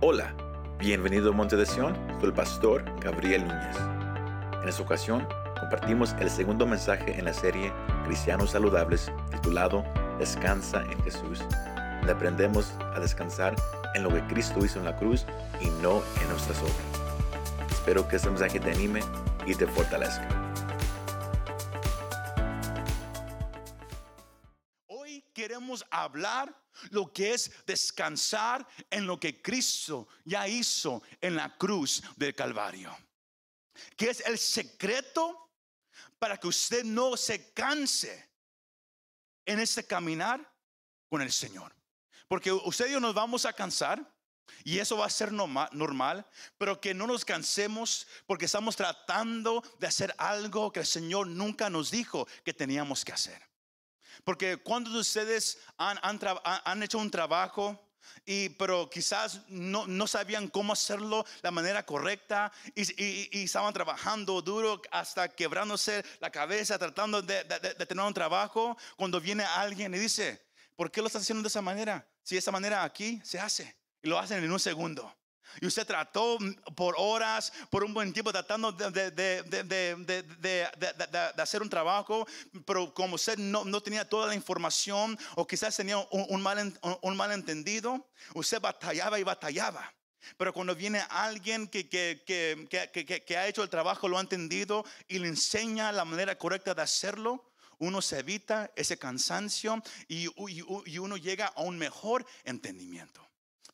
Hola, bienvenido a Monte de Sion, soy el pastor Gabriel Núñez. En esta ocasión compartimos el segundo mensaje en la serie Cristianos Saludables titulado Descansa en Jesús, donde aprendemos a descansar en lo que Cristo hizo en la cruz y no en nuestras obras. Espero que este mensaje te anime y te fortalezca. Hoy queremos hablar lo que es descansar en lo que Cristo ya hizo en la cruz del Calvario. Que es el secreto para que usted no se canse en este caminar con el Señor. Porque usted y yo nos vamos a cansar y eso va a ser normal, pero que no nos cansemos porque estamos tratando de hacer algo que el Señor nunca nos dijo que teníamos que hacer. Porque cuando ustedes han, hecho un trabajo, y, pero quizás no, sabían cómo hacerlo la manera correcta y, estaban trabajando duro hasta quebrándose la cabeza tratando de, de, tener un trabajo. Cuando viene alguien y dice, ¿por qué lo estás haciendo de esa manera? Si de esa manera aquí se hace y lo hacen en un segundo. Y usted trató por horas, por un buen tiempo, tratando de, hacer un trabajo, pero como usted no, tenía toda la información o quizás tenía un, mal, un malentendido, usted batallaba y batallaba. Pero cuando viene alguien que, ha hecho el trabajo, lo ha entendido y le enseña la manera correcta de hacerlo, uno se evita ese cansancio y, y uno llega a un mejor entendimiento.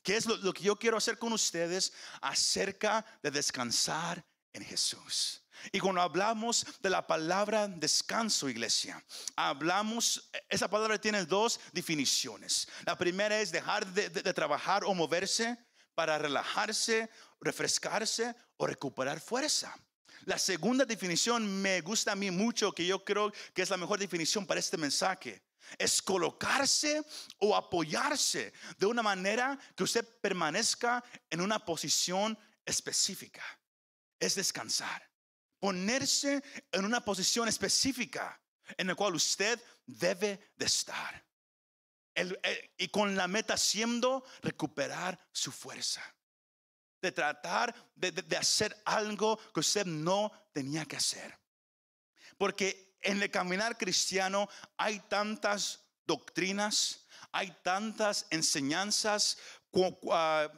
¿Qué es lo, que yo quiero hacer con ustedes acerca de descansar en Jesús? Y cuando hablamos de la palabra descanso, iglesia, hablamos, esa palabra tiene dos definiciones. La primera es dejar de, trabajar o moverse para relajarse, refrescarse o recuperar fuerza. La segunda definición me gusta a mí mucho, que yo creo que es la mejor definición para este mensaje es colocarse o apoyarse de una manera que usted permanezca en una posición específica. Es descansar. Ponerse en una posición específica en la cual usted debe de estar. y con la meta siendo recuperar su fuerza. De tratar de, de hacer algo que usted no tenía que hacer. Porque en el caminar cristiano hay tantas doctrinas, hay tantas enseñanzas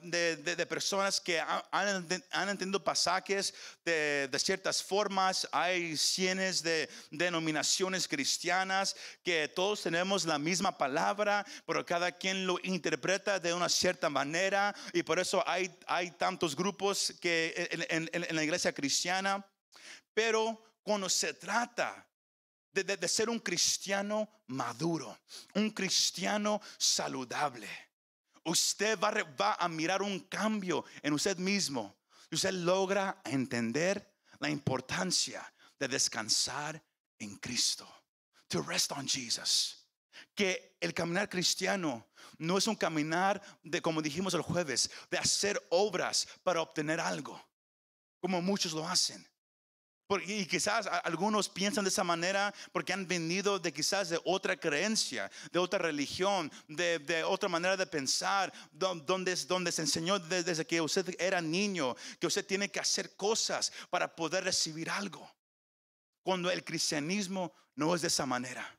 de, personas que han, entendido pasajes de, ciertas formas. Hay cientos de denominaciones cristianas que todos tenemos la misma palabra, pero cada quien lo interpreta de una cierta manera. Y por eso hay, tantos grupos que en la iglesia cristiana. Pero cuando se trata de, ser un cristiano maduro, un cristiano saludable. Usted va, va a mirar un cambio en usted mismo. Usted logra entender la importancia de descansar en Cristo. To rest on Jesus. Que el caminar cristiano no es un caminar de, como dijimos el jueves, de hacer obras para obtener algo, como muchos lo hacen y quizás algunos piensan de esa manera porque han venido de quizás de otra creencia, de otra religión, de, otra manera de pensar, donde, donde se enseñó desde que usted era niño que usted tiene que hacer cosas para poder recibir algo. Cuando el cristianismo no es de esa manera.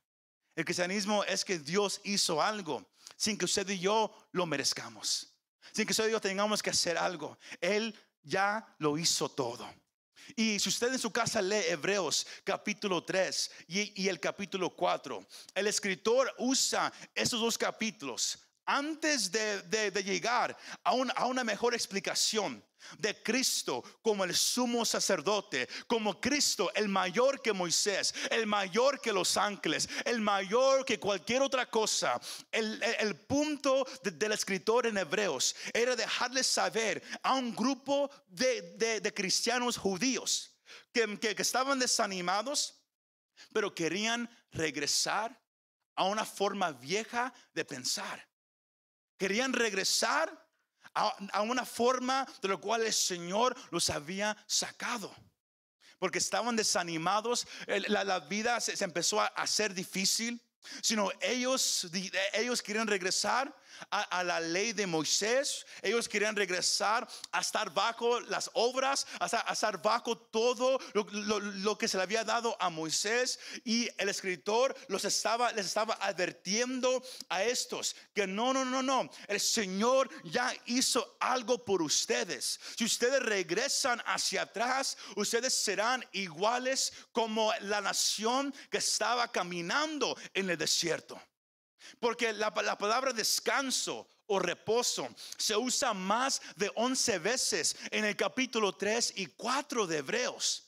El cristianismo es que Dios hizo algo sin que usted y yo lo merezcamos. Sin que usted y yo tengamos que hacer algo. Él ya lo hizo todo. Y si usted en su casa lee Hebreos capítulo 3 y, el capítulo 4, el escritor usa esos dos capítulos antes de, llegar a, una mejor explicación de Cristo como el sumo sacerdote, como Cristo el mayor que Moisés, el mayor que los ángeles, el mayor que cualquier otra cosa. El, punto del escritor en Hebreos era dejarles saber a un grupo de, cristianos judíos que estaban desanimados, pero querían regresar a una forma vieja de pensar. Querían regresar a, una forma de lo cual el Señor los había sacado. Porque estaban desanimados, la, vida se, empezó a hacer difícil, sino ellos, ellos querían regresar a, la ley de Moisés. Ellos querían regresar a estar bajo las obras, a estar, bajo todo lo que se le había dado a Moisés. Y el escritor los estaba, les estaba advirtiendo a estos que no, no, no, no. El Señor ya hizo algo por ustedes. Si ustedes regresan hacia atrás, ustedes serán iguales como la nación que estaba caminando en el desierto. Porque la, la palabra descanso o reposo se usa más de 11 veces en el capítulo 3 y 4 de Hebreos.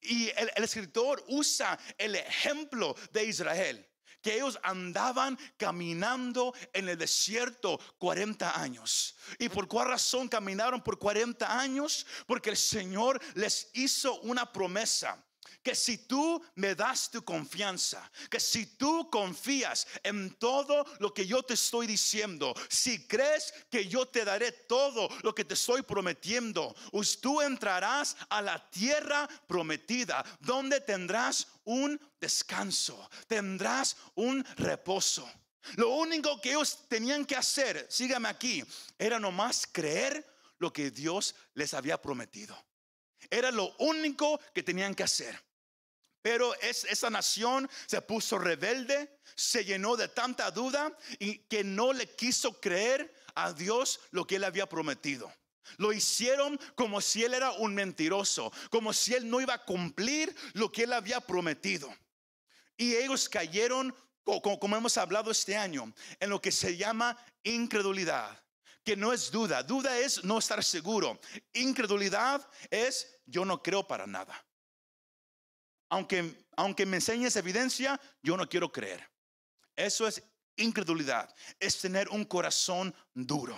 Y el, el escritor usa el ejemplo de Israel, que ellos andaban caminando en el desierto 40 años. ¿Y por cuál razón caminaron por 40 años? Porque el Señor les hizo una promesa que si tú me das tu confianza, que si tú confías en todo lo que yo te estoy diciendo, si crees que yo te daré todo lo que te estoy prometiendo, us- tú entrarás a la tierra prometida, donde tendrás un descanso, tendrás un reposo. Lo único que ellos tenían que hacer, sígame aquí, era nomás creer lo que Dios les había prometido. Era lo único que tenían que hacer. Pero es, esa nación se puso rebelde, se llenó de tanta duda y que no le quiso creer a Dios lo que él había prometido. Lo hicieron como si él era un mentiroso, como si él no iba a cumplir lo que él había prometido. Y ellos cayeron, co- co- como hemos hablado este año, en lo que se llama incredulidad, que no es duda. Duda es no estar seguro. Incredulidad es yo no creo para nada. Aunque, aunque me enseñes evidencia, yo no quiero creer. Eso es incredulidad, es tener un corazón duro.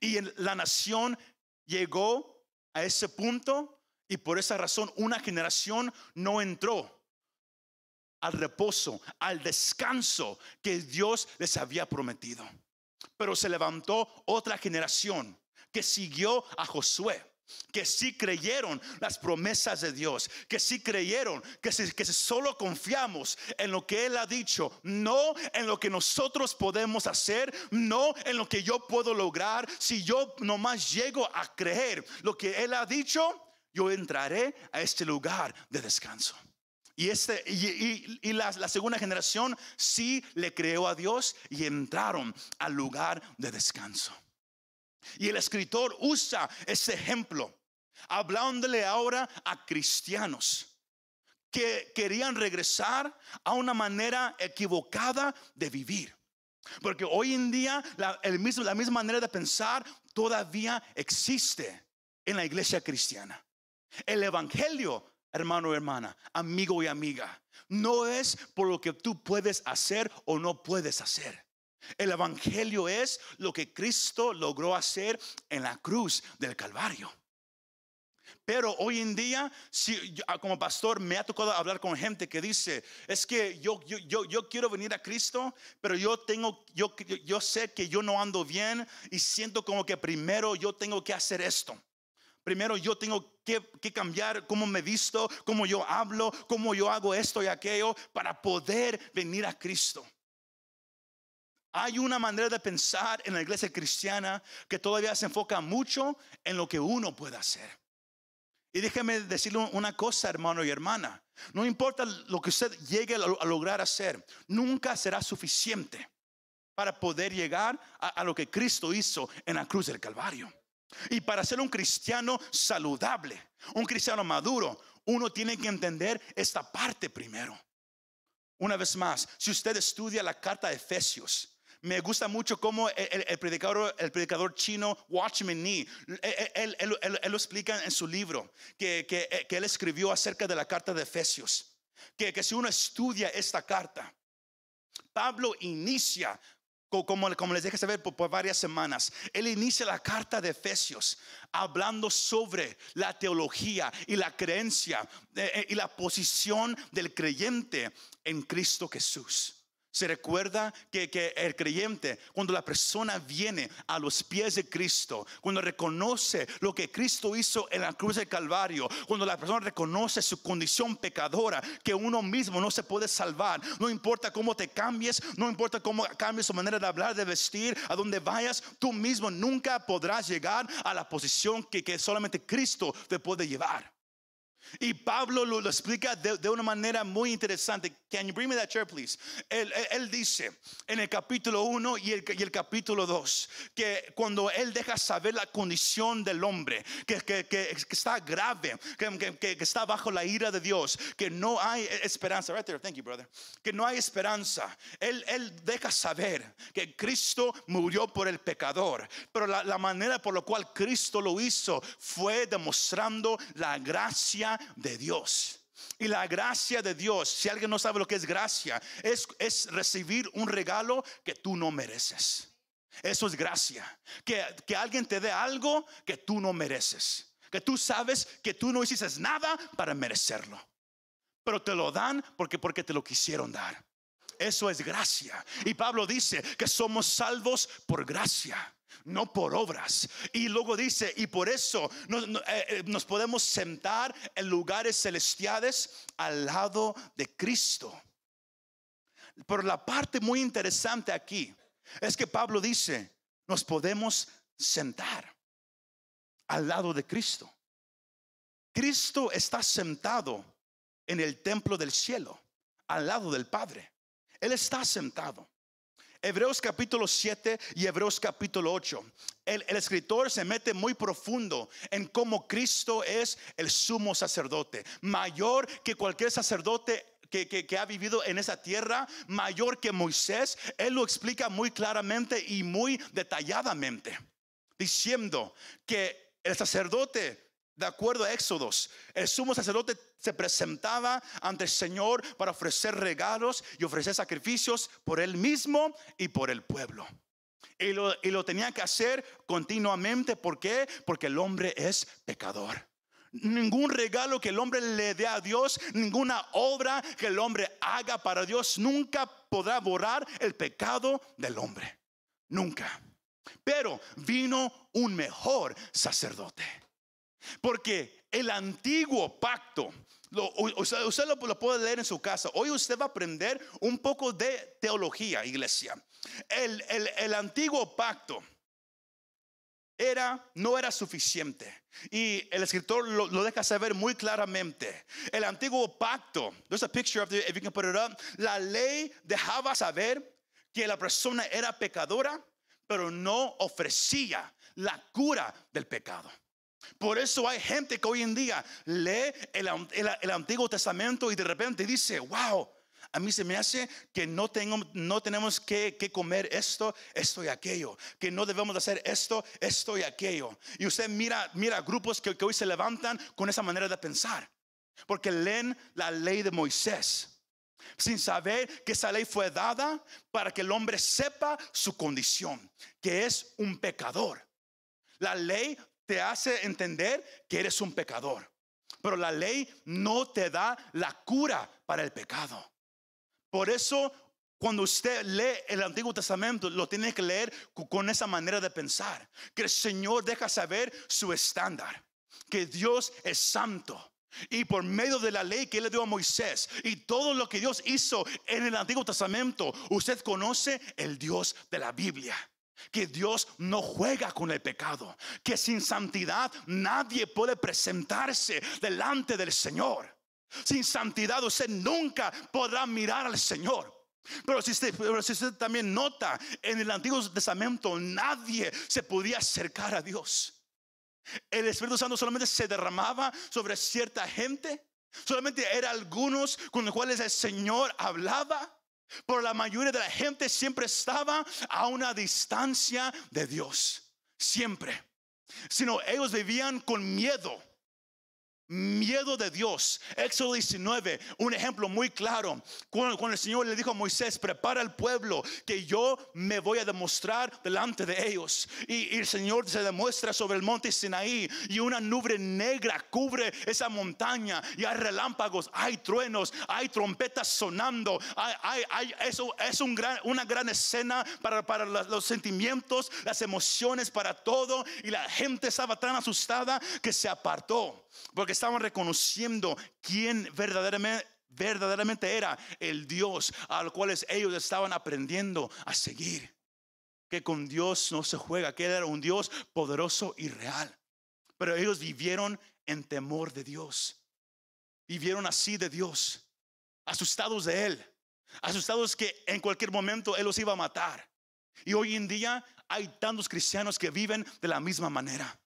Y la nación llegó a ese punto y por esa razón una generación no entró al reposo, al descanso que Dios les había prometido. Pero se levantó otra generación que siguió a Josué. Que sí creyeron las promesas de Dios, que sí creyeron que si, que si solo confiamos en lo que Él ha dicho, no en lo que nosotros podemos hacer, no en lo que yo puedo lograr. Si yo nomás llego a creer lo que Él ha dicho, yo entraré a este lugar de descanso. Y, este, y, y- y la, la segunda generación sí le creó a Dios y entraron al lugar de descanso. Y el escritor usa ese ejemplo, hablándole ahora a cristianos que querían regresar a una manera equivocada de vivir. Porque hoy en día la, el mismo, la misma manera de pensar todavía existe en la iglesia cristiana. El evangelio, hermano hermana, amigo y amiga, no es por lo que tú puedes hacer o no puedes hacer. El evangelio es lo que Cristo logró hacer en la cruz del Calvario. Pero hoy en día, si, ah, como pastor, me ha tocado hablar con gente que dice, es que yo, yo, yo, yo quiero venir a Cristo, pero yo tengo, yo, yo sé que yo no ando bien y siento como que primero yo tengo que hacer esto. Primero yo tengo que, que cambiar cómo me visto, cómo yo hablo, cómo yo hago esto y aquello para poder venir a Cristo. Hay una manera de pensar en la iglesia cristiana que todavía se enfoca mucho en lo que uno puede hacer. Y déjeme decirle una cosa, hermano y hermana. No importa lo que usted llegue a lo- a lograr hacer, nunca será suficiente para poder llegar a, a lo que Cristo hizo en la cruz del Calvario. Y para ser un cristiano saludable, un cristiano maduro, uno tiene que entender esta parte primero. Una vez más, si usted estudia la carta de Efesios, me gusta mucho cómo el, predicador, el predicador chino Watchman Nee, él, él- él- él- él lo explica en su libro que, que- que él escribió acerca de la carta de Efesios. Que, que si uno estudia esta carta, Pablo inicia, co- como, como les dejé saber por, varias semanas, él inicia la carta de Efesios hablando sobre la teología y la creencia eh, eh, y la posición del creyente en Cristo Jesús. Se recuerda que, que, el creyente, cuando la persona viene a los pies de Cristo, cuando reconoce lo que Cristo hizo en la cruz del Calvario, cuando la persona reconoce su condición pecadora, que uno mismo no se puede salvar, no importa cómo te cambies, no importa cómo cambies su manera de hablar, de vestir, a donde vayas, tú mismo nunca podrás llegar a la posición que, que solamente Cristo te puede llevar. Y Pablo lo, lo explica de, de, una manera muy interesante. Can you bring me that chair, please? Él, él dice en el capítulo 1 y el, y el capítulo 2 que cuando él deja saber la condición del hombre, que, que, que está grave, que, que, está bajo la ira de Dios, que no hay esperanza. Right there, thank you, brother. Que no hay esperanza. Él, él deja saber que Cristo murió por el pecador, pero la, la manera por la cual Cristo lo hizo fue demostrando la gracia de Dios. Y la gracia de Dios, si alguien no sabe lo que es gracia, es, es recibir un regalo que tú no mereces. Eso es gracia. Que, que alguien te dé algo que tú no mereces. Que tú sabes que tú no hiciste nada para merecerlo. Pero te lo dan porque, porque te lo quisieron dar. Eso es gracia. Y Pablo dice que somos salvos por gracia no por obras. Y luego dice, y por eso eh, eh, nos, podemos sentar en lugares celestiales al lado de Cristo. Pero la parte muy interesante aquí es que Pablo dice, nos podemos sentar al lado de Cristo. Cristo está sentado en el templo del cielo, al lado del Padre. Él está sentado. Hebreos capítulo 7 y Hebreos capítulo 8. El, escritor se mete muy profundo en cómo Cristo es el sumo sacerdote, mayor que cualquier sacerdote que, que, ha vivido en esa tierra, mayor que Moisés. Él lo explica muy claramente y muy detalladamente, diciendo que el sacerdote de acuerdo a Éxodos, el sumo sacerdote se presentaba ante el Señor para ofrecer regalos y ofrecer sacrificios por él mismo y por el pueblo. Y lo, y lo tenía que hacer continuamente. ¿Por qué? Porque el hombre es pecador. Ningún regalo que el hombre le dé a Dios, ninguna obra que el hombre haga para Dios, nunca podrá borrar el pecado del hombre. Nunca. Pero vino un mejor sacerdote porque el antiguo pacto, usted, lo, puede leer en su casa. Hoy usted va a aprender un poco de teología, iglesia. El, el, antiguo pacto era, no era suficiente. Y el escritor lo, lo, deja saber muy claramente. El antiguo pacto, there's a picture of it, if you can put it up. La ley dejaba saber que la persona era pecadora, pero no ofrecía la cura del pecado. Por eso hay gente que hoy en día lee el, Antiguo Testamento y de repente dice, wow, a mí se me hace que no, tengo, no tenemos que, comer esto, esto y aquello, que no debemos hacer esto, esto y aquello. Y usted mira, mira grupos que, que hoy se levantan con esa manera de pensar, porque leen la ley de Moisés sin saber que esa ley fue dada para que el hombre sepa su condición, que es un pecador. La ley te hace entender que eres un pecador. Pero la ley no te da la cura para el pecado. Por eso, cuando usted lee el Antiguo Testamento, lo tiene que leer con esa manera de pensar. Que el Señor deja saber su estándar. Que Dios es santo. Y por medio de la ley que Él le dio a Moisés y todo lo que Dios hizo en el Antiguo Testamento, usted conoce el Dios de la Biblia que Dios no juega con el pecado, que sin santidad nadie puede presentarse delante del Señor. Sin santidad usted nunca podrá mirar al Señor. Pero si, usted, también nota, en el Antiguo Testamento nadie se podía acercar a Dios. El Espíritu Santo solamente se derramaba sobre cierta gente. Solamente era algunos con los cuales el Señor hablaba. Pero la mayoría de la gente siempre estaba a una distancia de Dios. Siempre. Sino ellos vivían con miedo. Miedo de Dios. Éxodo 19, un ejemplo muy claro. Cuando, el Señor le dijo a Moisés, prepara al pueblo que yo me voy a demostrar delante de ellos. Y, el Señor se demuestra sobre el monte Sinaí y una nube negra cubre esa montaña y hay relámpagos, hay truenos, hay trompetas sonando. Hay, eso es un gran, una gran escena para, para los sentimientos, las emociones, para todo. Y la gente estaba tan asustada que se apartó. Porque estaban reconociendo quién verdaderamente, era el Dios al cual ellos estaban aprendiendo a seguir. Que con Dios no se juega, que era un Dios poderoso y real. Pero ellos vivieron en temor de Dios. Vivieron así de Dios, asustados de Él, asustados que en cualquier momento Él los iba a matar. Y hoy en día hay tantos cristianos que viven de la misma manera,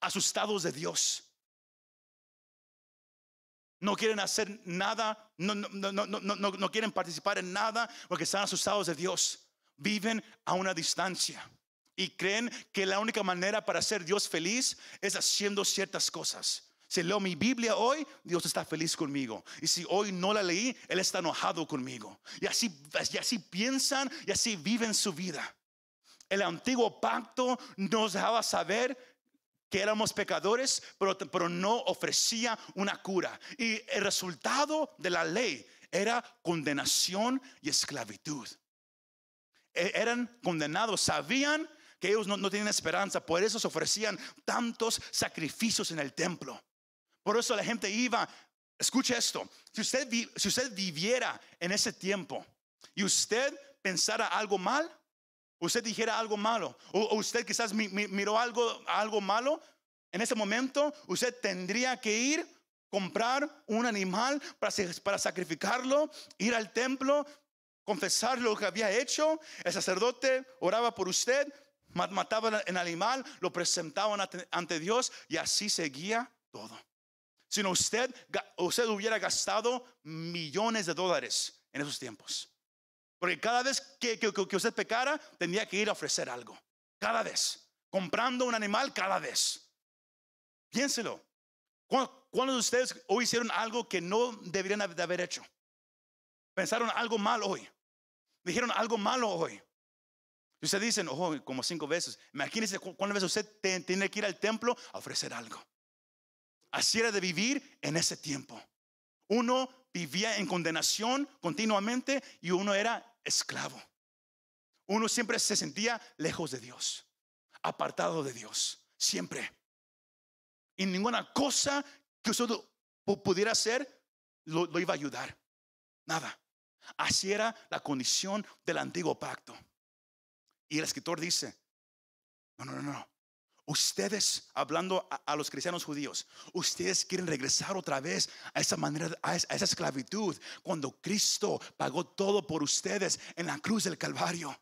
asustados de Dios no quieren hacer nada, no, no, no, no, quieren participar en nada porque están asustados de Dios. Viven a una distancia y creen que la única manera para hacer Dios feliz es haciendo ciertas cosas. Si leo mi Biblia hoy, Dios está feliz conmigo. Y si hoy no la leí, Él está enojado conmigo. Y así, y así piensan y así viven su vida. El antiguo pacto nos dejaba saber que éramos pecadores, pero, no ofrecía una cura. Y el resultado de la ley era condenación y esclavitud. E, eran condenados, sabían que ellos no, no tenían esperanza, por eso se ofrecían tantos sacrificios en el templo. Por eso la gente iba, escuche esto, si usted, si usted viviera en ese tiempo y usted pensara algo mal, usted dijera algo malo, o, usted quizás miró algo, algo malo, en ese momento usted tendría que ir, comprar un animal para, para sacrificarlo, ir al templo, confesar lo que había hecho. El sacerdote oraba por usted, mataba el animal, lo presentaban ante Dios y así seguía todo. Si no usted, usted hubiera gastado millones de dólares en esos tiempos. Porque cada vez que, que, usted pecara, tendría que ir a ofrecer algo. Cada vez. Comprando un animal cada vez. Piénselo. ¿Cuántos de ustedes hoy hicieron algo que no deberían de haber hecho? Pensaron algo mal hoy. Dijeron algo malo hoy. Y ustedes dicen, oh, como cinco veces. Imagínense cuántas veces usted tiene que ir al templo a ofrecer algo. Así era de vivir en ese tiempo. Uno vivía en condenación continuamente y uno era esclavo. Uno siempre se sentía lejos de Dios, apartado de Dios, siempre. Y ninguna cosa que usted pudiera hacer lo, iba a ayudar. Nada. Así era la condición del antiguo pacto. Y el escritor dice, no, no, no, no. Ustedes, hablando a, los cristianos judíos, ustedes quieren regresar otra vez a esa manera, a esa esclavitud, cuando Cristo pagó todo por ustedes en la cruz del Calvario.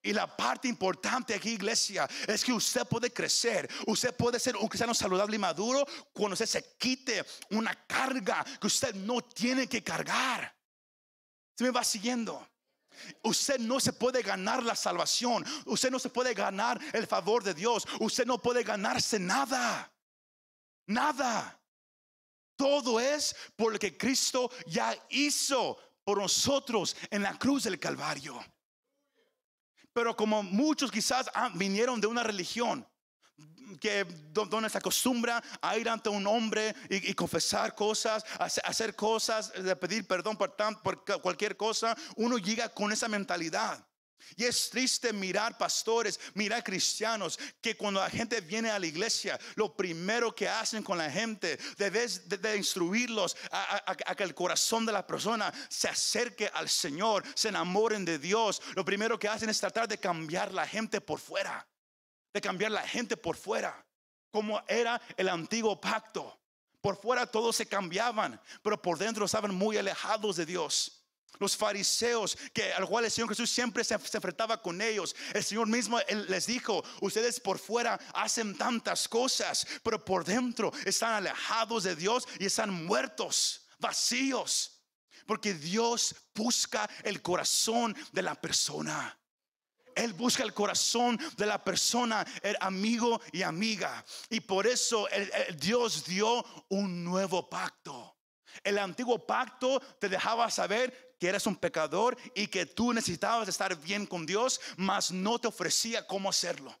Y la parte importante aquí, iglesia, es que usted puede crecer. Usted puede ser un cristiano saludable y maduro cuando usted se quite una carga que usted no tiene que cargar. Se me va siguiendo. Usted no se puede ganar la salvación. Usted no se puede ganar el favor de Dios. Usted no puede ganarse nada. Nada. Todo es por lo que Cristo ya hizo por nosotros en la cruz del Calvario. Pero como muchos quizás vinieron de una religión que donde se acostumbra a ir ante un hombre y, confesar cosas, hacer cosas, de pedir perdón por, por cualquier cosa, uno llega con esa mentalidad. Y es triste mirar pastores, mirar cristianos, que cuando la gente viene a la iglesia, lo primero que hacen con la gente, debes de, instruirlos a, que el corazón de la persona se acerque al Señor, se enamoren de Dios. Lo primero que hacen es tratar de cambiar la gente por fuera, de cambiar la gente por fuera, como era el antiguo pacto. Por fuera todos se cambiaban, pero por dentro estaban muy alejados de Dios. Los fariseos, que al cual el Señor Jesús siempre se, enfrentaba con ellos. El Señor mismo les dijo, ustedes por fuera hacen tantas cosas, pero por dentro están alejados de Dios y están muertos, vacíos. Porque Dios busca el corazón de la persona. Él busca el corazón de la persona, el amigo y amiga. Y por eso Dios dio un nuevo pacto. El antiguo pacto te dejaba saber que eras un pecador y que tú necesitabas estar bien con Dios, mas no te ofrecía cómo hacerlo.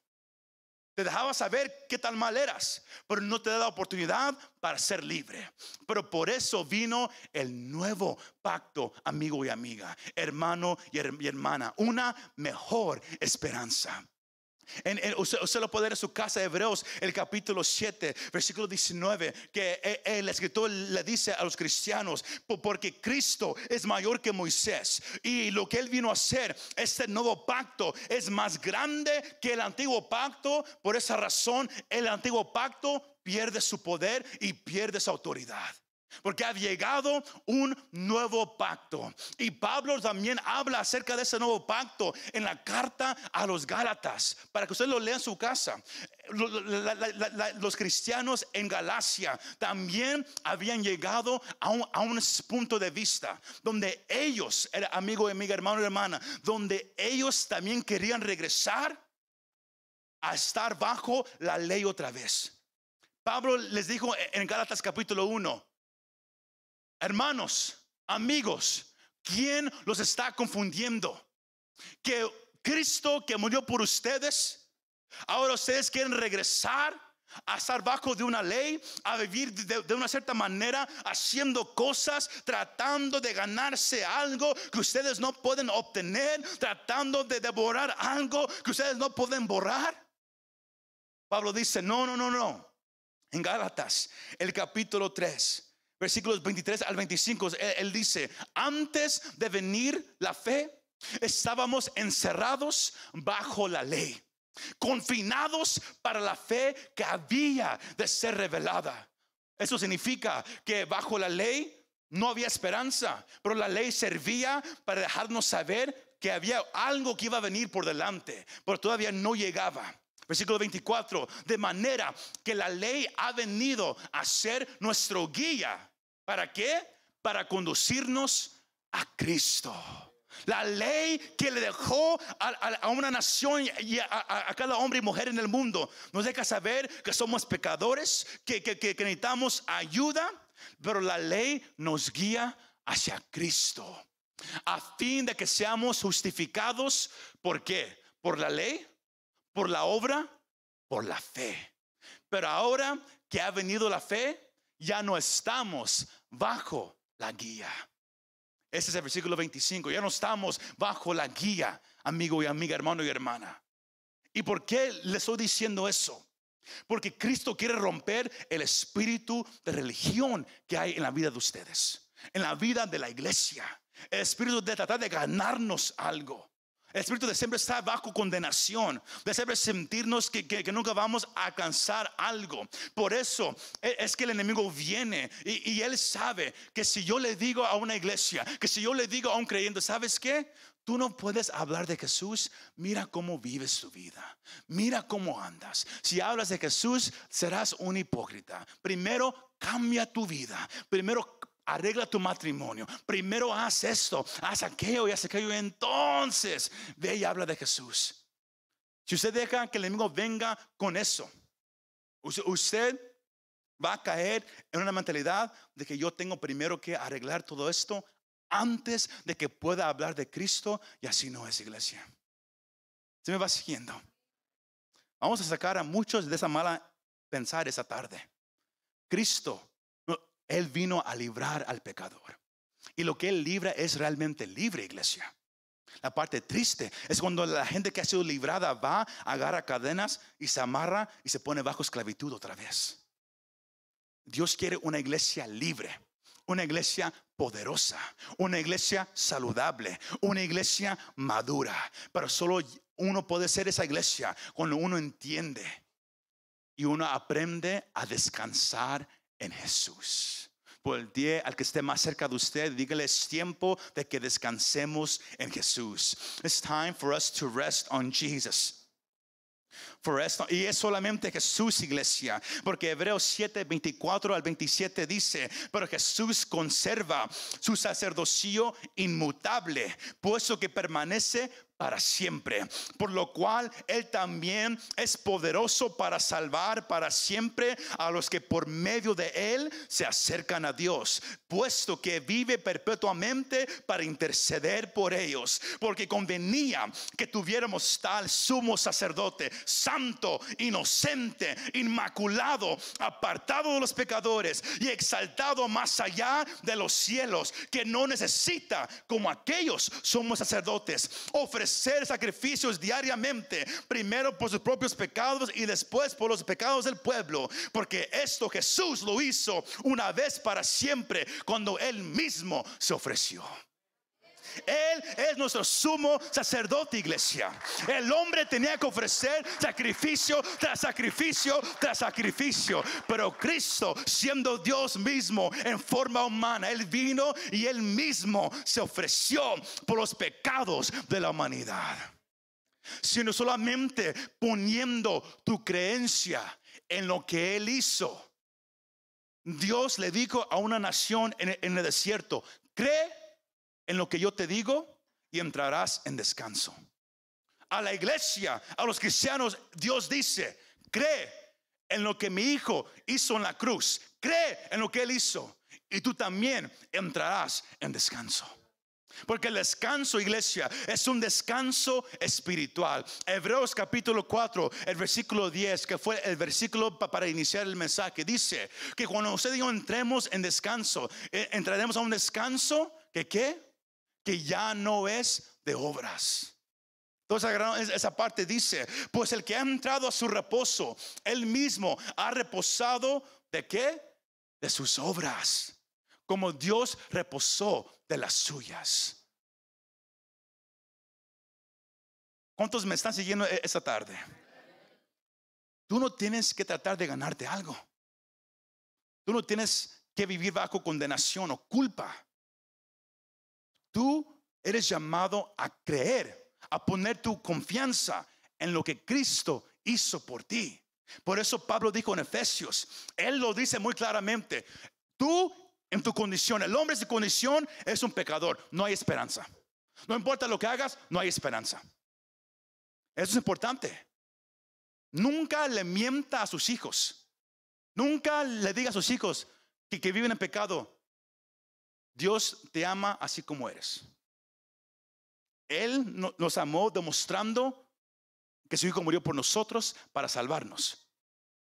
Te dejaba saber qué tan mal eras, pero no te daba oportunidad para ser libre. Pero por eso vino el nuevo pacto, amigo y amiga, hermano y hermana, una mejor esperanza. En, usted, lo puede ver en su casa, Hebreos, el capítulo 7, versículo 19, que e, el, escritor le dice a los cristianos, porque Cristo es mayor que Moisés y lo que él vino a hacer, este nuevo pacto es más grande que el antiguo pacto, por esa razón el antiguo pacto pierde su poder y pierde su autoridad. Porque ha llegado un nuevo pacto. Y Pablo también habla acerca de ese nuevo pacto en la carta a los Gálatas, para que usted lo lea en su casa. Los cristianos en Galacia también habían llegado a un, punto de vista donde ellos, amigo, amiga, hermano y hermana, donde ellos también querían regresar a estar bajo la ley otra vez. Pablo les dijo en Gálatas capítulo 1, Hermanos, amigos, ¿quién los está confundiendo? Que Cristo que murió por ustedes, ahora ustedes quieren regresar a estar bajo de una ley, a vivir de, una cierta manera, haciendo cosas, tratando de ganarse algo que ustedes no pueden obtener, tratando de devorar algo que ustedes no pueden borrar. Pablo dice, no, no, no, no. En Gálatas, el capítulo 3, versículos 23 al 25, él, dice, antes de venir la fe, estábamos encerrados bajo la ley, confinados para la fe que había de ser revelada. Eso significa que bajo la ley no había esperanza, pero la ley servía para dejarnos saber que había algo que iba a venir por delante, pero todavía no llegaba. Versículo 24, de manera que la ley ha venido a ser nuestro guía. ¿Para qué? Para conducirnos a Cristo. La ley que le dejó a, una nación y a, cada hombre y mujer en el mundo nos deja saber que somos pecadores, que, que necesitamos ayuda, pero la ley nos guía hacia Cristo. A fin de que seamos justificados, ¿por qué? ¿Por la ley? ¿Por la obra? Por la fe. Pero ahora que ha venido la fe, ya no estamos bajo la guía. Ese es el versículo 25. Ya no estamos bajo la guía, amigo y amiga, hermano y hermana. ¿Y por qué le estoy diciendo eso? Porque Cristo quiere romper el espíritu de religión que hay en la vida de ustedes, en la vida de la iglesia. El espíritu de tratar de ganarnos algo. El espíritu de siempre estar bajo condenación, de siempre sentirnos que, nunca vamos a alcanzar algo. Por eso e, es que el enemigo viene y, y, él sabe que si yo le digo a una iglesia, que si yo le digo a un creyente, ¿sabes qué? Tú no puedes hablar de Jesús. Mira cómo vives tu vida. Mira cómo andas. Si hablas de Jesús, serás un hipócrita. Primero, cambia tu vida. Primero, arregla tu matrimonio. Primero haz esto, haz aquello y haz aquello. Entonces ve y habla de Jesús. Si usted deja que el enemigo venga con eso, usted va a caer en una mentalidad de que yo tengo primero que arreglar todo esto antes de que pueda hablar de Cristo y así no es iglesia. Se me va siguiendo. Vamos a sacar a muchos de esa mala pensar esa tarde. Cristo él vino a librar al pecador. Y lo que Él libra es realmente libre, iglesia. La parte triste es cuando la gente que ha sido librada va, agarra cadenas y se amarra y se pone bajo esclavitud otra vez. Dios quiere una iglesia libre, una iglesia poderosa, una iglesia saludable, una iglesia madura. Pero solo uno puede ser esa iglesia cuando uno entiende y uno aprende a descansar en Jesús. Por el día al que esté más cerca de usted, dígale es tiempo de que descansemos en Jesús. It's time for us to rest on Jesus. For esto, y es solamente Jesús, iglesia, porque Hebreos 7, 24 al 27 dice, pero Jesús conserva su sacerdocio inmutable, puesto que permanece para siempre. Por lo cual Él también es poderoso para salvar para siempre a los que por medio de Él se acercan a Dios, puesto que vive perpetuamente para interceder por ellos. Porque convenía que tuviéramos tal sumo sacerdote, santo, inocente, inmaculado, apartado de los pecadores y exaltado más allá de los cielos, que no necesita como aquellos somos sacerdotes ofrecer sacrificios diariamente, primero por sus propios pecados y después por los pecados del pueblo, porque esto Jesús lo hizo una vez para siempre cuando él mismo se ofreció. Él es nuestro sumo sacerdote, iglesia. El hombre tenía que ofrecer sacrificio tras sacrificio tras sacrificio. Pero Cristo, siendo Dios mismo en forma humana, Él vino y Él mismo se ofreció por los pecados de la humanidad. Sino solamente poniendo tu creencia en lo que Él hizo. Dios le dijo a una nación en el desierto, cree en lo que yo te digo y entrarás en descanso. A la iglesia, a los cristianos, Dios dice, cree en lo que mi hijo hizo en la cruz, cree en lo que él hizo y tú también entrarás en descanso. Porque el descanso, iglesia, es un descanso espiritual. Hebreos capítulo 4, el versículo 10, que fue el versículo para iniciar el mensaje, dice que cuando usted yo entremos en descanso, eh, entraremos a un descanso que qué? Que ya no es de obras. Entonces esa parte dice, pues el que ha entrado a su reposo, él mismo ha reposado de qué? De sus obras, como Dios reposó de las suyas. ¿Cuántos me están siguiendo e-, esta tarde? Tú no tienes que tratar de ganarte algo. Tú no tienes que vivir bajo condenación o culpa. Tú eres llamado a creer, a poner tu confianza en lo que Cristo hizo por ti. Por eso Pablo dijo en Efesios, él lo dice muy claramente, tú en tu condición, el hombre en su condición es un pecador, no hay esperanza. No importa lo que hagas, no hay esperanza. Eso es importante. Nunca le mienta a sus hijos. Nunca le diga a sus hijos que, que viven en pecado, Dios te ama así como eres. Él nos amó demostrando que su Hijo murió por nosotros para salvarnos.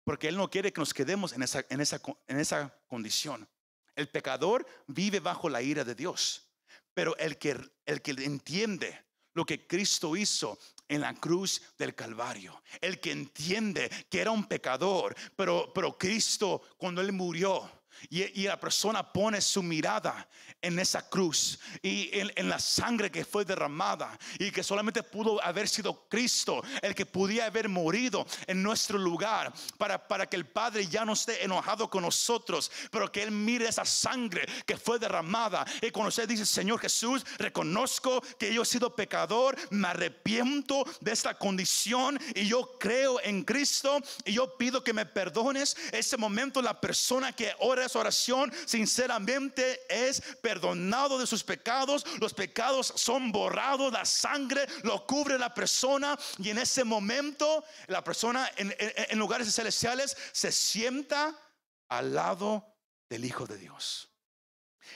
Porque Él no quiere que nos quedemos en esa, en esa, en esa condición. El pecador vive bajo la ira de Dios. Pero el que, el que entiende lo que Cristo hizo en la cruz del Calvario, el que entiende que era un pecador, pero, pero Cristo cuando Él murió, y, la persona pone su mirada en esa cruz y en, la sangre que fue derramada y que solamente pudo haber sido Cristo el que pudiera haber morido en nuestro lugar para, para que el Padre ya no esté enojado con nosotros, pero que Él mire esa sangre que fue derramada. Y cuando usted dice, Señor Jesús, reconozco que yo he sido pecador, me arrepiento de esta condición y yo creo en Cristo y yo pido que me perdones. Ese momento la persona que ora oración sinceramente es perdonado de sus pecados, los pecados son borrados, la sangre lo cubre la persona y en ese momento la persona en, lugares celestiales se sienta al lado del Hijo de Dios.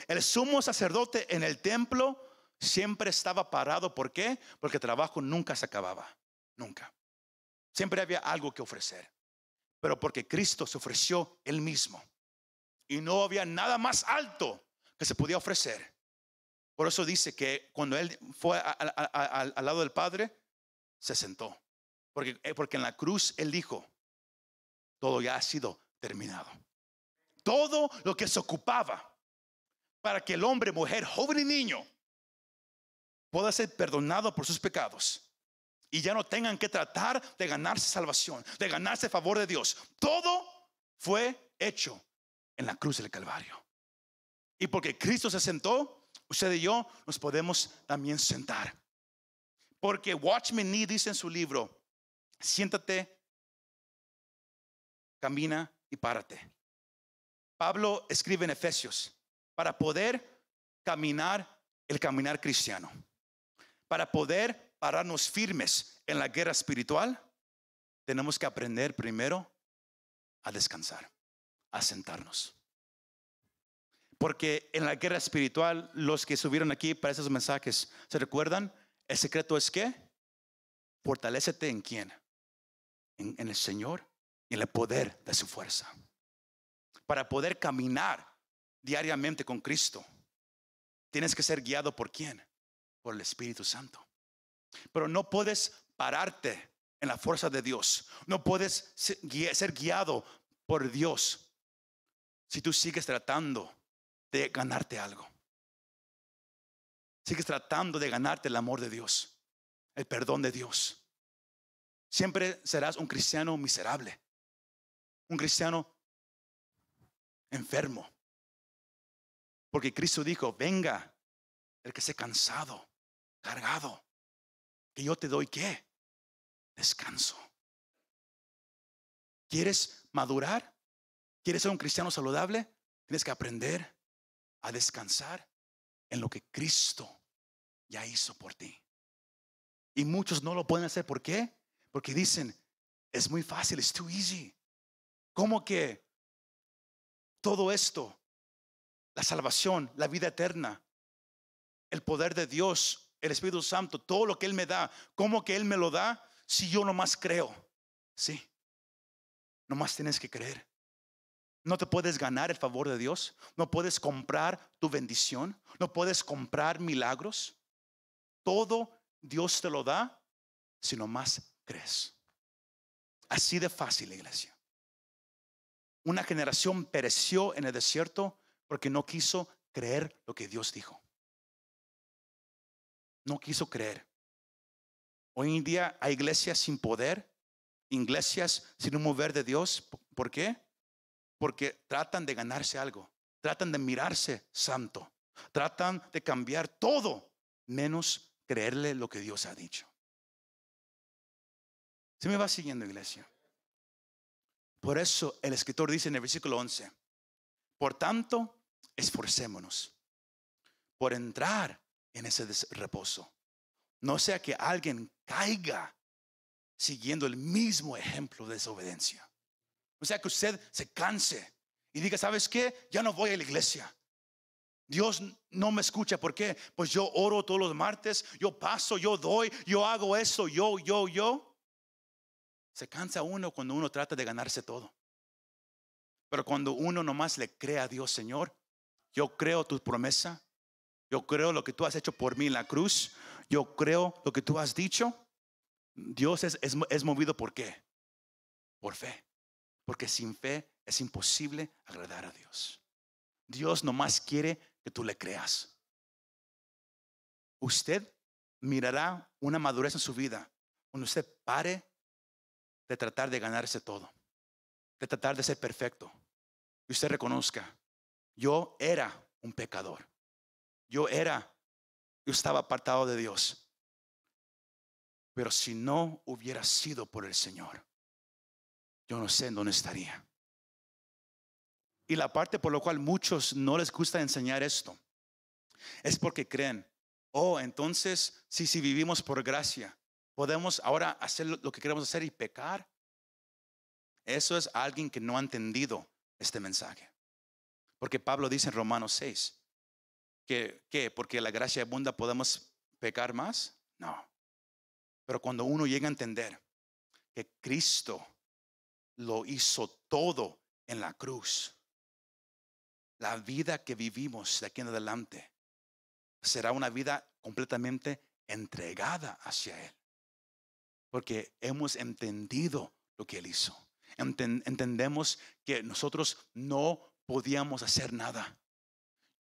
El sumo sacerdote en el templo siempre estaba parado. ¿Por qué? Porque el trabajo nunca se acababa. Nunca. Siempre había algo que ofrecer. Pero porque Cristo se ofreció él mismo. Y no había nada más alto que se podía ofrecer. Por eso dice que cuando él fue al lado del Padre, se sentó. Porque, eh, porque en la cruz él dijo, todo ya ha sido terminado. Todo lo que se ocupaba para que el hombre, mujer, joven y niño pueda ser perdonado por sus pecados y ya no tengan que tratar de ganarse salvación, de ganarse favor de Dios. Todo fue hecho en la cruz del Calvario. Y porque Cristo se sentó, usted y yo nos podemos también sentar. Porque Watchman Nee dice en su libro, siéntate, camina y párate. Pablo escribe en Efesios, para poder caminar el caminar cristiano, para poder pararnos firmes en la guerra espiritual, tenemos que aprender primero a descansar, a sentarnos. Porque en la guerra espiritual, los que subieron aquí para esos mensajes, ¿se recuerdan? El secreto es que fortalecete en quién? En, en el Señor y en el poder de su fuerza. Para poder caminar diariamente con Cristo, tienes que ser guiado por quién? Por el Espíritu Santo. Pero no puedes pararte en la fuerza de Dios. No puedes ser guiado por Dios si tú sigues tratando de ganarte algo. Sigues tratando de ganarte el amor de Dios, el perdón de Dios. Siempre serás un cristiano miserable, un cristiano enfermo. Porque Cristo dijo, venga el que se cansado, cargado, que yo te doy qué? Descanso. ¿Quieres madurar? ¿Quieres ser un cristiano saludable? Tienes que aprender a descansar en lo que Cristo ya hizo por ti. Y muchos no lo pueden hacer. ¿Por qué? Porque dicen, es muy fácil, es too easy. ¿Cómo que todo esto, la salvación, la vida eterna, el poder de Dios, el Espíritu Santo, todo lo que Él me da, ¿cómo que Él me lo da si yo nomás creo? Sí, nomás tienes que creer. No te puedes ganar el favor de Dios. No puedes comprar tu bendición. No puedes comprar milagros. Todo Dios te lo da si nomás crees. Así de fácil, iglesia. Una generación pereció en el desierto porque no quiso creer lo que Dios dijo. No quiso creer. Hoy en día hay iglesias sin poder, iglesias sin un mover de Dios. ¿Por qué? Porque tratan de ganarse algo, tratan de mirarse santo, tratan de cambiar todo menos creerle lo que Dios ha dicho. ¿Se me va siguiendo, iglesia? Por eso el escritor dice en el versículo 11, por tanto, esforcémonos por entrar en ese reposo. No sea que alguien caiga siguiendo el mismo ejemplo de desobediencia. O sea, que usted se canse y diga, ¿sabes qué? Ya no voy a la iglesia. Dios no me escucha. ¿Por qué? Pues yo oro todos los martes, yo paso, yo doy, yo hago eso, yo, yo, yo. Se cansa uno cuando uno trata de ganarse todo. Pero cuando uno nomás le cree a Dios, Señor, yo creo tu promesa, yo creo lo que tú has hecho por mí en la cruz, yo creo lo que tú has dicho. Dios es, es, es movido por qué? Por fe. Porque sin fe es imposible agradar a Dios. Dios nomás quiere que tú le creas. Usted mirará una madurez en su vida cuando usted pare de tratar de ganarse todo, de tratar de ser perfecto. Y usted reconozca, yo era un pecador. Yo era, yo estaba apartado de Dios. Pero si no hubiera sido por el Señor, yo no sé en dónde estaría. Y la parte por lo cual muchos no les gusta enseñar esto es porque creen, oh, entonces, si, si vivimos por gracia, podemos ahora hacer lo que queremos hacer y pecar. Eso es alguien que no ha entendido este mensaje. Porque Pablo dice en Romanos 6 que, que porque la gracia abunda podemos pecar más. No. Pero cuando uno llega a entender que Cristo lo hizo todo en la cruz. La vida que vivimos de aquí en adelante será una vida completamente entregada hacia Él. Porque hemos entendido lo que Él hizo. entendemos que nosotros no podíamos hacer nada.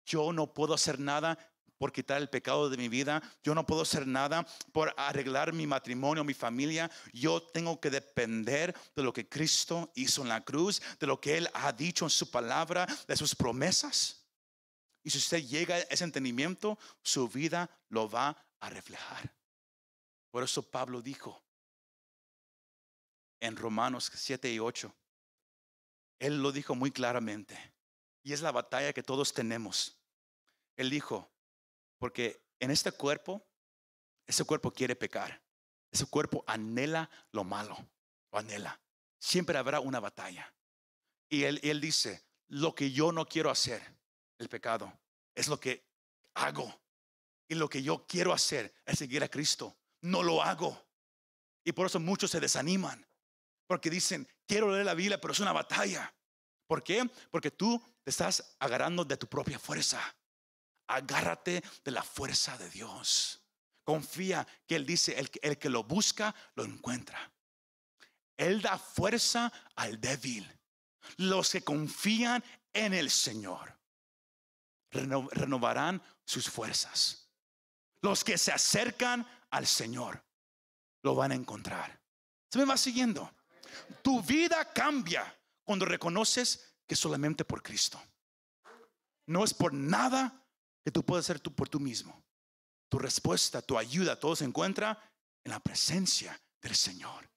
Yo no puedo hacer nada por quitar el pecado de mi vida. Yo no puedo hacer nada por arreglar mi matrimonio, mi familia. Yo tengo que depender de lo que Cristo hizo en la cruz, de lo que Él ha dicho en su palabra, de sus promesas. Y si usted llega a ese entendimiento, su vida lo va a reflejar. Por eso Pablo dijo en Romanos 7 y 8, Él lo dijo muy claramente. Y es la batalla que todos tenemos. Él dijo, porque en este cuerpo ese cuerpo quiere pecar. Ese cuerpo anhela lo malo, lo anhela. Siempre habrá una batalla. Y él, él dice, lo que yo no quiero hacer, el pecado, es lo que hago. Y lo que yo quiero hacer es seguir a Cristo. No lo hago. Y por eso muchos se desaniman. Porque dicen, quiero leer la Biblia, pero es una batalla. ¿Por qué? Porque tú te estás agarrando de tu propia fuerza. Agárrate de la fuerza de Dios. Confía que Él dice, el, el que lo busca, lo encuentra. Él da fuerza al débil. Los que confían en el Señor renovarán sus fuerzas. Los que se acercan al Señor lo van a encontrar. ¿Se me va siguiendo? Tu vida cambia cuando reconoces que solamente por Cristo. No es por nada que tú puedes hacer tú por tú mismo. Tu respuesta, tu ayuda, todo se encuentra en la presencia del Señor.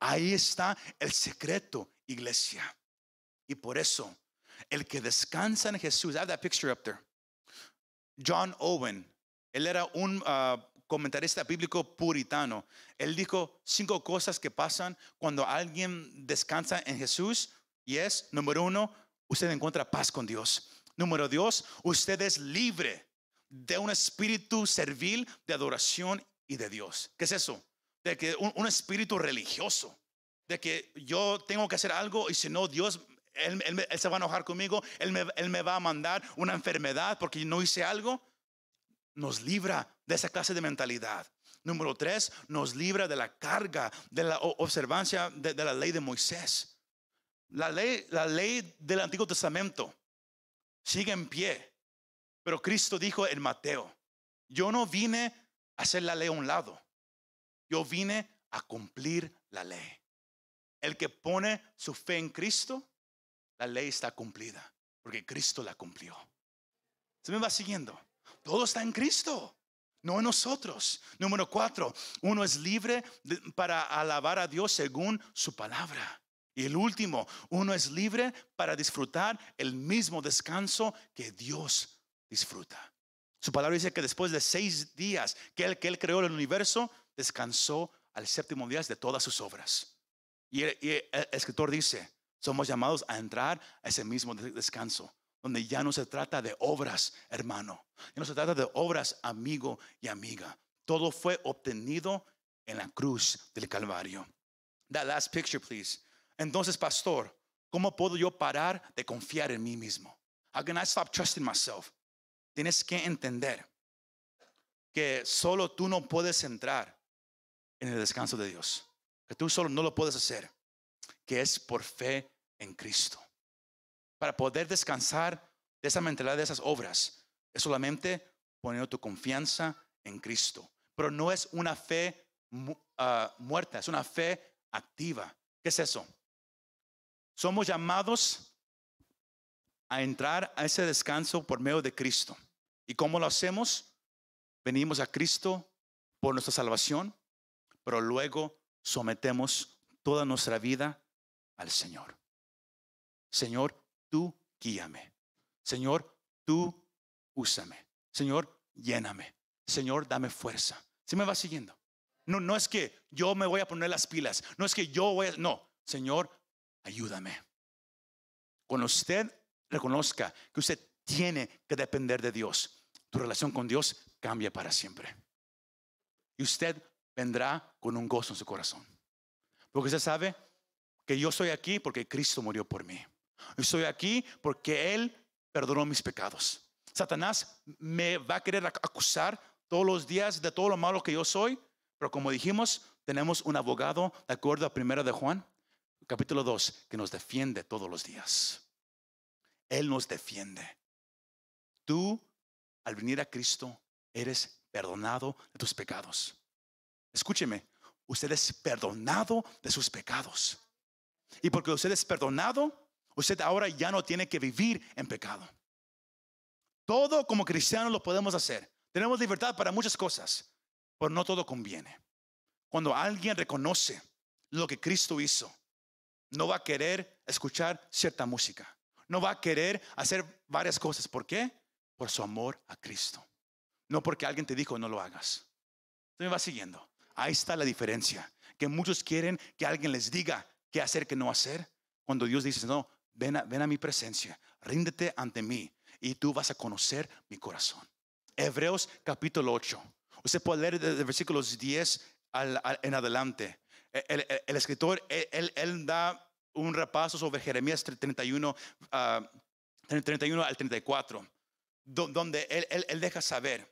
Ahí está el secreto, iglesia. Y por eso, el que descansa en Jesús, I have that picture up there. John Owen, él era un uh, comentarista bíblico puritano. Él dijo cinco cosas que pasan cuando alguien descansa en Jesús. Y es, número uno, usted encuentra paz con Dios. Número dos, usted es libre de un espíritu servil de adoración y de Dios. ¿Qué es eso? De que un, espíritu religioso, de que yo tengo que hacer algo y si no, Dios, él, se va a enojar conmigo, él me, él me va a mandar una enfermedad porque no hice algo. Nos libra de esa clase de mentalidad. Número tres, nos libra de la carga, de la observancia de, de la ley de Moisés. La ley, la ley del Antiguo Testamento sigue en pie. Pero Cristo dijo en Mateo, yo no vine a hacer la ley a un lado, yo vine a cumplir la ley. El que pone su fe en Cristo, la ley está cumplida, porque Cristo la cumplió. ¿Se me va siguiendo? Todo está en Cristo, no en nosotros. Número cuatro, uno es libre para alabar a Dios según su palabra. Y el último, uno es libre para disfrutar el mismo descanso que Dios disfruta. Su palabra dice que después de seis días que él, que él creó el universo, descansó al séptimo día de todas sus obras. Y el, escritor dice, somos llamados a entrar a ese mismo descanso, donde ya no se trata de obras, hermano, ya no se trata de obras, amigo y amiga. Todo fue obtenido en la cruz del Calvario. That last picture, please. Entonces, pastor, ¿cómo puedo yo parar de confiar en mí mismo? How can I stop trusting myself? tienes que entender que solo tú no puedes entrar en el descanso de Dios. Que tú solo no lo puedes hacer. Que es por fe en Cristo. Para poder descansar de esa mentalidad, de esas obras, es solamente poniendo tu confianza en Cristo. Pero no es una fe ah, muerta, es una fe activa. ¿Qué es eso? Somos llamados a entrar a ese descanso por medio de Cristo. ¿Y cómo lo hacemos? Venimos a Cristo por nuestra salvación, pero luego sometemos toda nuestra vida al Señor. Señor, tú guíame. Señor, tú úsame. Señor, lléname. Señor, dame fuerza. ¿Sí me va siguiendo? No, no es que yo me voy a poner las pilas. No es que yo voy a... No, Señor, ayúdame. Cuando usted reconozca que usted tiene que depender de Dios, tu relación con Dios cambia para siempre. Y usted vendrá con un gozo en su corazón. Porque usted sabe que yo estoy aquí porque Cristo murió por mí. Yo estoy aquí porque Él perdonó mis pecados. Satanás me va a querer acusar todos los días de todo lo malo que yo soy, pero como dijimos, tenemos un abogado, de acuerdo a 1 de Juan, capítulo 2, que nos defiende todos los días. Él nos defiende. Tú, al venir a Cristo, eres perdonado de tus pecados. Escúcheme, usted es perdonado de sus pecados. Y porque usted es perdonado, usted ahora ya no tiene que vivir en pecado. Todo como cristianos lo podemos hacer. Tenemos libertad para muchas cosas, pero no todo conviene. Cuando alguien reconoce lo que Cristo hizo, no va a querer escuchar cierta música no va a querer hacer varias cosas. ¿Por qué? Por su amor a Cristo. No porque alguien te dijo no lo hagas. Usted me va siguiendo. Ahí está la diferencia. Que muchos quieren que alguien les diga qué hacer, qué no hacer. Cuando Dios dice, no, ven a, mi presencia, ríndete ante mí y tú vas a conocer mi corazón. Hebreos capítulo 8. Usted puede leer desde versículos 10 en adelante. El, escritor, él, da un repaso sobre Jeremías 31, 31 ah, al 34, donde él, deja saber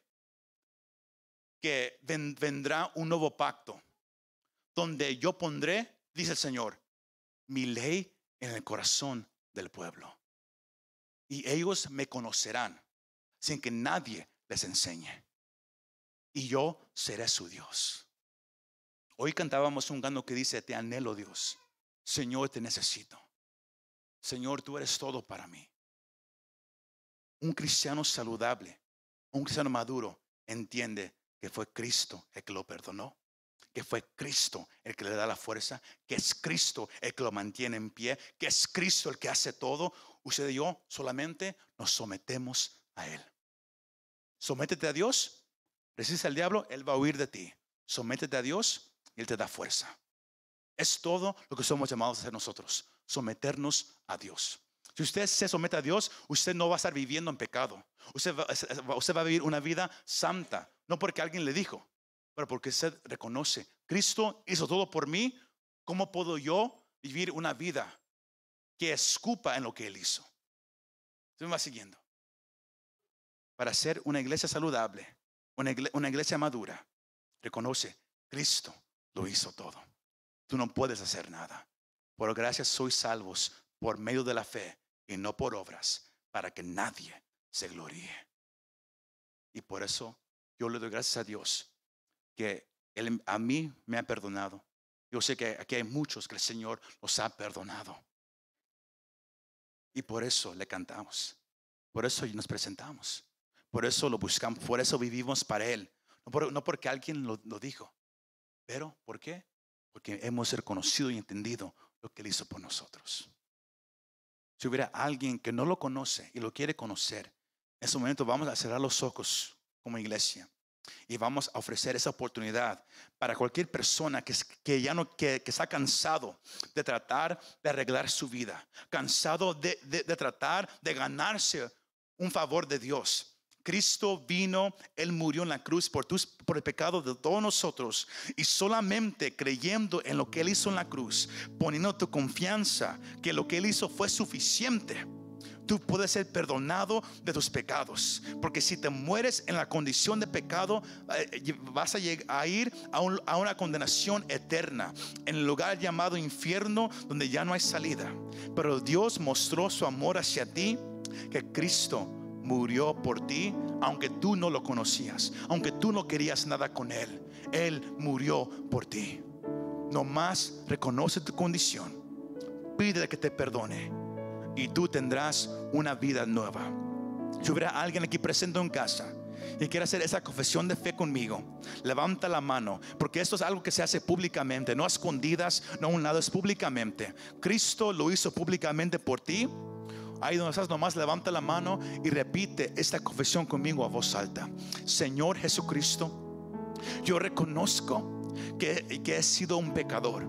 que vendrá un nuevo pacto, donde yo pondré, dice el Señor, mi ley en el corazón del pueblo. Y ellos me conocerán sin que nadie les enseñe. Y yo seré su Dios. Hoy cantábamos un canto que dice, te anhelo Dios. Señor, te necesito. Señor, tú eres todo para mí. Un cristiano saludable, un cristiano maduro, entiende que fue Cristo el que lo perdonó, que fue Cristo el que le da la fuerza, que es Cristo el que lo mantiene en pie, que es Cristo el que hace todo. Usted y yo solamente nos sometemos a Él. Sométete a Dios, resiste al diablo, Él va a huir de ti. Sométete a Dios Él te da fuerza. Es todo lo que somos llamados a hacer nosotros, someternos a Dios. Si usted se somete a Dios, usted no va a estar viviendo en pecado. Usted va, a vivir una vida santa, no porque alguien le dijo, pero porque usted reconoce, Cristo hizo todo por mí, ¿cómo puedo yo vivir una vida que escupa en lo que Él hizo? ¿Se me va siguiendo? para ser una iglesia saludable, una iglesia, madura, reconoce, Cristo lo hizo todo. Tú no puedes hacer nada. Por gracias sois salvos por medio de la fe y no por obras, para que nadie se gloríe. Y por eso yo le doy gracias a Dios que Él a mí me ha perdonado. Yo sé que aquí hay muchos que el Señor los ha perdonado. Y por eso le cantamos. Por eso nos presentamos. Por eso lo buscamos, por eso vivimos para Él. No, porque alguien lo, dijo, pero ¿por qué? Porque hemos reconocido y entendido lo que Él hizo por nosotros. Si hubiera alguien que no lo conoce y lo quiere conocer, en ese momento vamos a cerrar los ojos como iglesia y vamos a ofrecer esa oportunidad para cualquier persona que, ya que, que, está cansado de tratar de arreglar su vida, cansado de, de tratar de ganarse un favor de Dios. Cristo vino, Él murió en la cruz por, tus, por el pecado de todos nosotros. Y solamente creyendo en lo que Él hizo en la cruz, poniendo tu confianza que lo que Él hizo fue suficiente tú puedes ser perdonado de tus pecados. Porque si te mueres en la condición de pecado, eh, vas a, a ir a, a, una condenación eterna, en el lugar llamado infierno, donde ya no hay salida. Pero Dios mostró su amor hacia ti, que Cristo murió por ti, aunque tú no lo conocías, aunque tú no querías nada con Él. Él murió por ti. No más reconoce tu condición, pide que te perdone y tú tendrás una vida nueva. Si hubiera alguien aquí presente en casa y quiere hacer esa confesión de fe conmigo, levanta la mano, porque esto es algo que se hace públicamente, no a escondidas, no a un lado, es públicamente. Cristo lo hizo públicamente por ti Ahí donde estás, nomás levanta la mano y repite esta confesión conmigo a voz alta. Señor Jesucristo, yo reconozco que, he sido un pecador.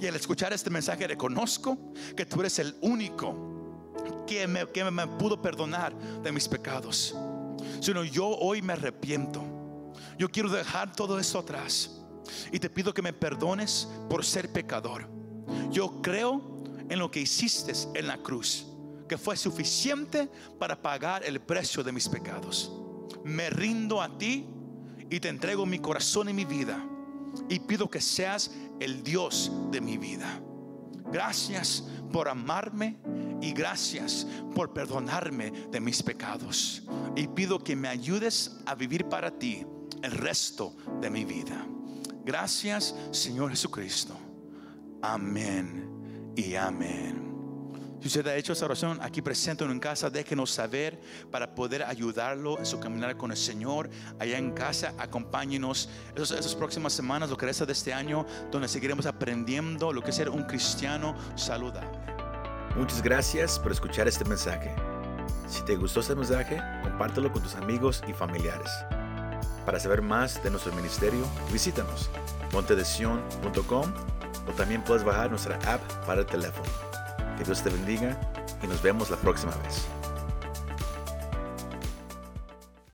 Y al escuchar este mensaje reconozco que tú eres el único que me, pudo perdonar de mis pecados. Sino yo hoy me arrepiento. Yo quiero dejar todo eso atrás. Y te pido que me perdones por ser pecador. Yo creo en lo que hiciste en la cruz que fue suficiente para pagar el precio de mis pecados. Me rindo a ti y te entrego mi corazón y mi vida y pido que seas el Dios de mi vida. Gracias por amarme y gracias por perdonarme de mis pecados. Y pido que me ayudes a vivir para ti el resto de mi vida. Gracias Señor Jesucristo. Amén y amén. Si usted ha hecho esa oración aquí presente en casa, déjenos saber para poder ayudarlo en su caminar con el Señor. Allá en casa, acompáñenos esas, próximas semanas, lo que resta de este año, donde seguiremos aprendiendo lo que es ser un cristiano saludable. Muchas gracias por escuchar este mensaje. Si te gustó este mensaje, compártelo con tus amigos y familiares. Para saber más de nuestro ministerio, visítanos montedesion.com o también puedes bajar nuestra app para el teléfono. Que Dios te bendiga y nos vemos la próxima vez.